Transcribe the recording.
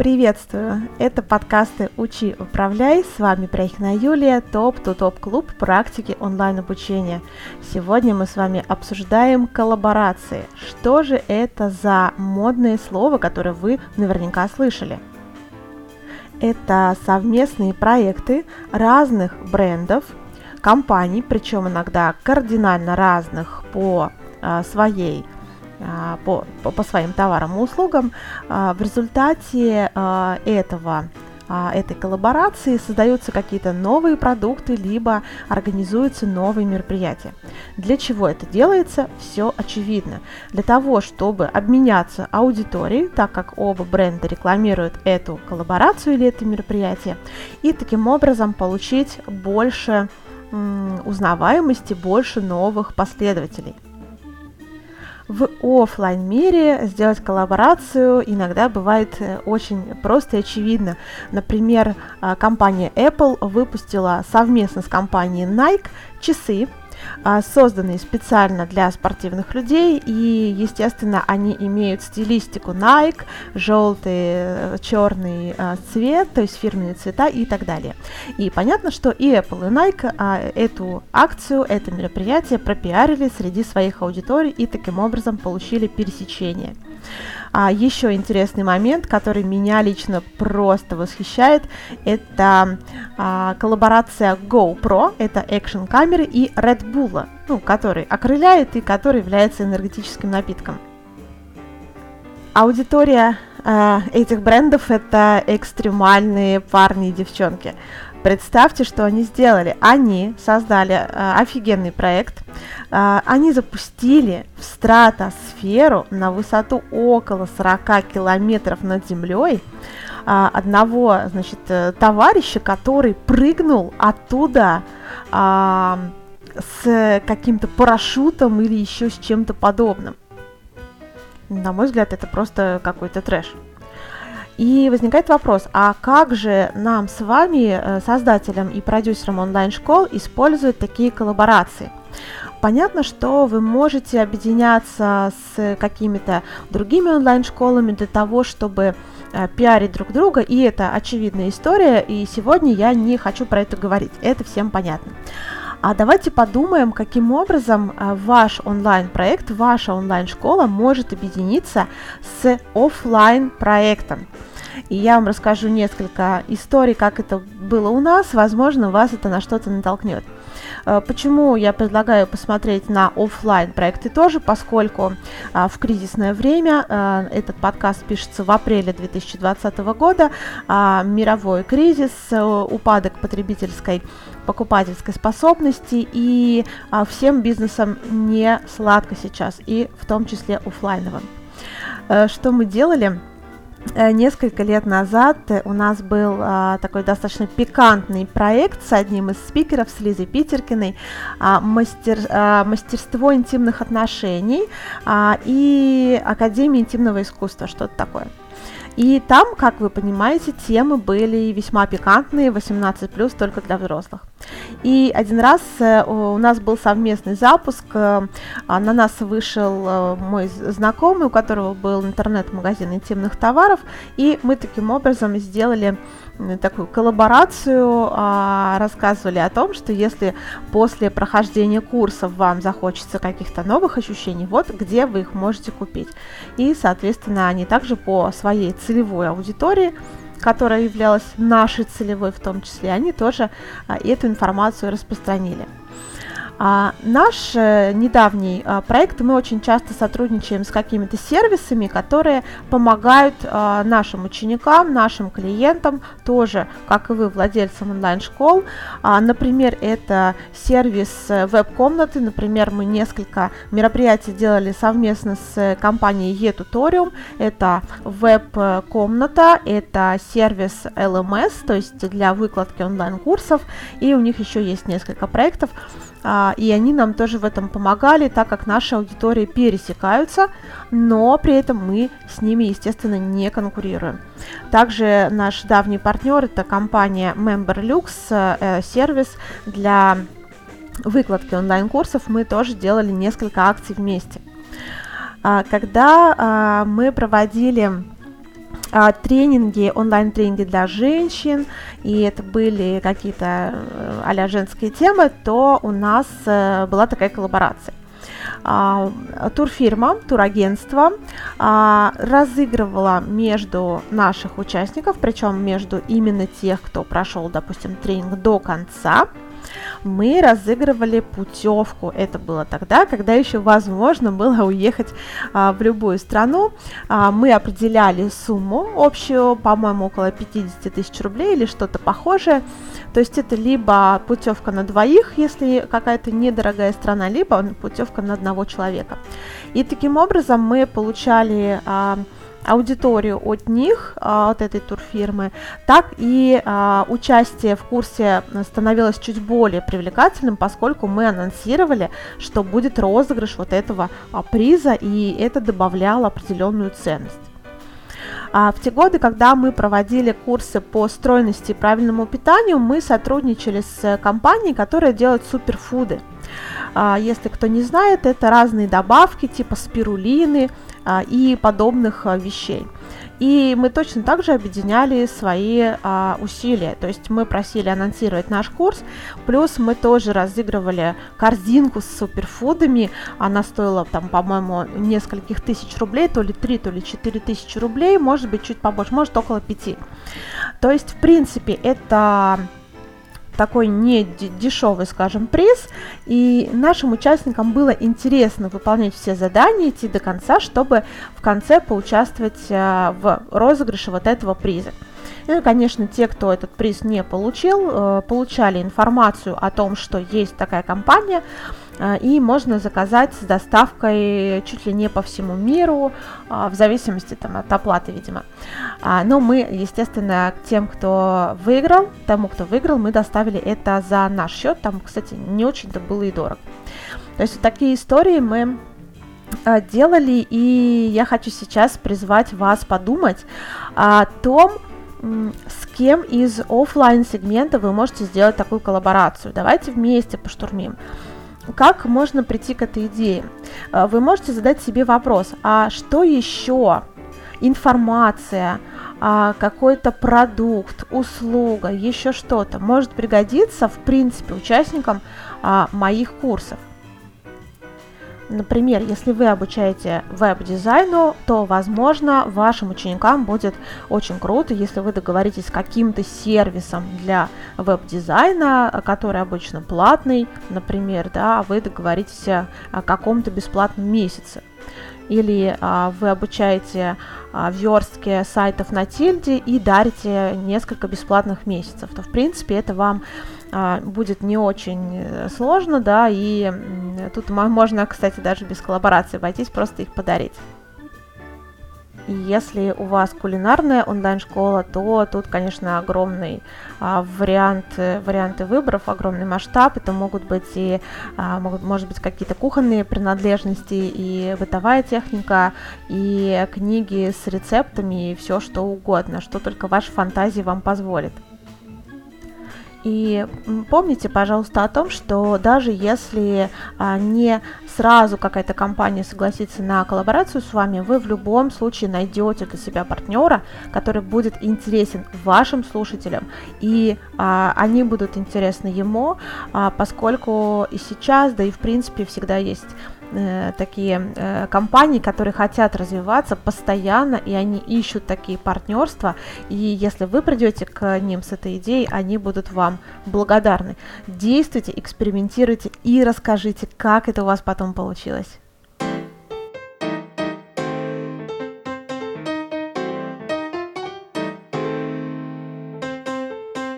Приветствую! Это подкасты «Учи, управляй». С вами Пряхина Юлия, топ-ту-топ-клуб практики онлайн-обучения. Сегодня мы с вами обсуждаем коллаборации. Что же это за модное слово, которое вы наверняка слышали? Это совместные проекты разных брендов, компаний, причем иногда кардинально разных по а, своей по, по своим товарам и услугам. А, в результате а, этого этой коллаборации создаются какие-то новые продукты, либо организуются новые мероприятия. Для чего это делается? Все очевидно. Для того, чтобы обменяться аудиторией, так как оба бренда рекламируют эту коллаборацию или это мероприятие, и таким образом получить больше узнаваемости, больше новых последователей в офлайн мире сделать коллаборацию иногда бывает э, очень просто и очевидно. Например, а, компания Apple выпустила совместно с компанией Nike часы, созданные специально для спортивных людей, и, естественно, они имеют стилистику Nike, желтый, э, черный а, цвет, то есть фирменные цвета и так далее. И понятно, что и Apple, и Nike а, эту акцию, это мероприятие пропиарили среди своих аудиторий и таким образом получили пересечение. А еще интересный момент, который меня лично просто восхищает, это а, коллаборация GoPro, это экшен камеры, и Red Bull, ну, который окрыляет и который является энергетическим напитком. Аудитория э, этих брендов это экстремальные парни и девчонки. Представьте, что они сделали. Они создали э, офигенный проект. Э, они запустили в стратосферу на высоту около 40 километров над землей э, одного, значит, э, товарища, который прыгнул оттуда э, с каким-то парашютом или еще с чем-то подобным. На мой взгляд, это просто какой-то трэш. И возникает вопрос, а как же нам с вами, э, создателям и продюсерам онлайн-школ, использовать такие коллаборации? Понятно, что вы можете объединяться с какими-то другими онлайн-школами для того, чтобы э, пиарить друг друга, и это очевидная история, и сегодня я не хочу про это говорить, это всем понятно. А давайте подумаем, каким образом э, ваш онлайн-проект, ваша онлайн-школа может объединиться с офлайн проектом. И я вам расскажу несколько историй, как это было у нас. Возможно, вас это на что-то натолкнет. Э, почему я предлагаю посмотреть на офлайн проекты тоже, поскольку а, в кризисное время а, этот подкаст пишется в апреле 2020 года, а, мировой кризис, э, упадок потребительской покупательской способности и а, всем бизнесам не сладко сейчас, и в том числе офлайновым. Что мы делали? Э, несколько лет назад у нас был а, такой достаточно пикантный проект с одним из спикеров, с Лизой Питеркиной, а, мастер, а, мастерство интимных отношений а, и Академия интимного искусства, что-то такое. И там, как вы понимаете, темы были весьма пикантные, 18+, только для взрослых. И один раз э, у нас был совместный запуск, э, а, на нас вышел э, мой знакомый, у которого был интернет-магазин интимных товаров, и мы таким образом сделали такую коллаборацию, а, рассказывали о том, что если после прохождения курсов вам захочется каких-то новых ощущений, вот где вы их можете купить. И, соответственно, они также по своей целевой аудитории которая являлась нашей целевой в том числе, они тоже а, эту информацию распространили. А, наш э, недавний а, проект, мы очень часто сотрудничаем с какими-то сервисами, которые помогают а, нашим ученикам, нашим клиентам, тоже, как и вы, владельцам онлайн-школ. А, например, это сервис э, веб-комнаты, например, мы несколько мероприятий делали совместно с компанией eTutorium, это веб-комната, это сервис LMS, то есть для выкладки онлайн-курсов, и у них еще есть несколько проектов, а, и они нам тоже в этом помогали, так как наши аудитории пересекаются, но при этом мы с ними, естественно, не конкурируем. Также наш давний партнер это компания MemberLux, э, сервис для выкладки онлайн-курсов. Мы тоже делали несколько акций вместе. А, когда а, мы проводили а, тренинги, онлайн-тренинги для женщин, и это были какие-то а женские темы, то у нас а, была такая коллаборация. А, турфирма, турагентство а, разыгрывала между наших участников, причем между именно тех, кто прошел, допустим, тренинг до конца, мы разыгрывали путевку. Это было тогда, когда еще возможно было уехать а, в любую страну. А, мы определяли сумму общую, по-моему, около 50 тысяч рублей или что-то похожее. То есть это либо путевка на двоих, если какая-то недорогая страна, либо путевка на одного человека. И таким образом мы получали а, аудиторию от них, а, от этой турфирмы, так и а, участие в курсе становилось чуть более привлекательным, поскольку мы анонсировали, что будет розыгрыш вот этого а, приза, и это добавляло определенную ценность. В те годы, когда мы проводили курсы по стройности и правильному питанию, мы сотрудничали с компанией, которая делает суперфуды. Если кто не знает, это разные добавки типа спирулины, и подобных а, вещей. И мы точно так же объединяли свои а, усилия. То есть мы просили анонсировать наш курс, плюс мы тоже разыгрывали корзинку с суперфудами. Она стоила там, по-моему, нескольких тысяч рублей, то ли 3, то ли 4 тысячи рублей, может быть, чуть побольше, может, около 5. То есть, в принципе, это такой не дешевый, скажем, приз, и нашим участникам было интересно выполнять все задания, идти до конца, чтобы в конце поучаствовать э, в розыгрыше вот этого приза. Ну и, конечно, те, кто этот приз не получил, э, получали информацию о том, что есть такая компания, и можно заказать с доставкой чуть ли не по всему миру, э, в зависимости там, от оплаты, видимо. А, но мы, естественно, тем, кто выиграл, тому, кто выиграл, мы доставили это за наш счет. Там, кстати, не очень-то было и дорого. То есть вот такие истории мы делали, и я хочу сейчас призвать вас подумать о том, с кем из офлайн сегмента вы можете сделать такую коллаборацию. Давайте вместе поштурмим. Как можно прийти к этой идее? А, вы можете задать себе вопрос, а что еще? Информация, а, какой-то продукт, услуга, еще что-то может пригодиться, в принципе, участникам а, моих курсов. Например, если вы обучаете веб-дизайну, то, возможно, вашим ученикам будет очень круто, если вы договоритесь с каким-то сервисом для веб-дизайна, который обычно платный, например, да, а вы договоритесь о каком-то бесплатном месяце. Или а, вы обучаете а, верстке сайтов на тильде и дарите несколько бесплатных месяцев, то в принципе это вам а, будет не очень э, сложно, да, и тут можно, кстати, даже без коллаборации обойтись, просто их подарить. И если у вас кулинарная онлайн-школа, то тут, конечно, огромный а, вариант, варианты выборов, огромный масштаб. Это могут быть и, а, могут, может быть, какие-то кухонные принадлежности, и бытовая техника, и книги с рецептами, и все что угодно, что только ваша фантазия вам позволит. И помните, пожалуйста, о том, что даже если а, не сразу какая-то компания согласится на коллаборацию с вами, вы в любом случае найдете для себя партнера, который будет интересен вашим слушателям, и а, они будут интересны ему, а, поскольку и сейчас, да и в принципе всегда есть э, такие э, компании, которые хотят развиваться постоянно, и они ищут такие партнерства. И если вы придете к ним с этой идеей, они будут вам благодарны. Действуйте, экспериментируйте и расскажите, как это у вас потом получилось.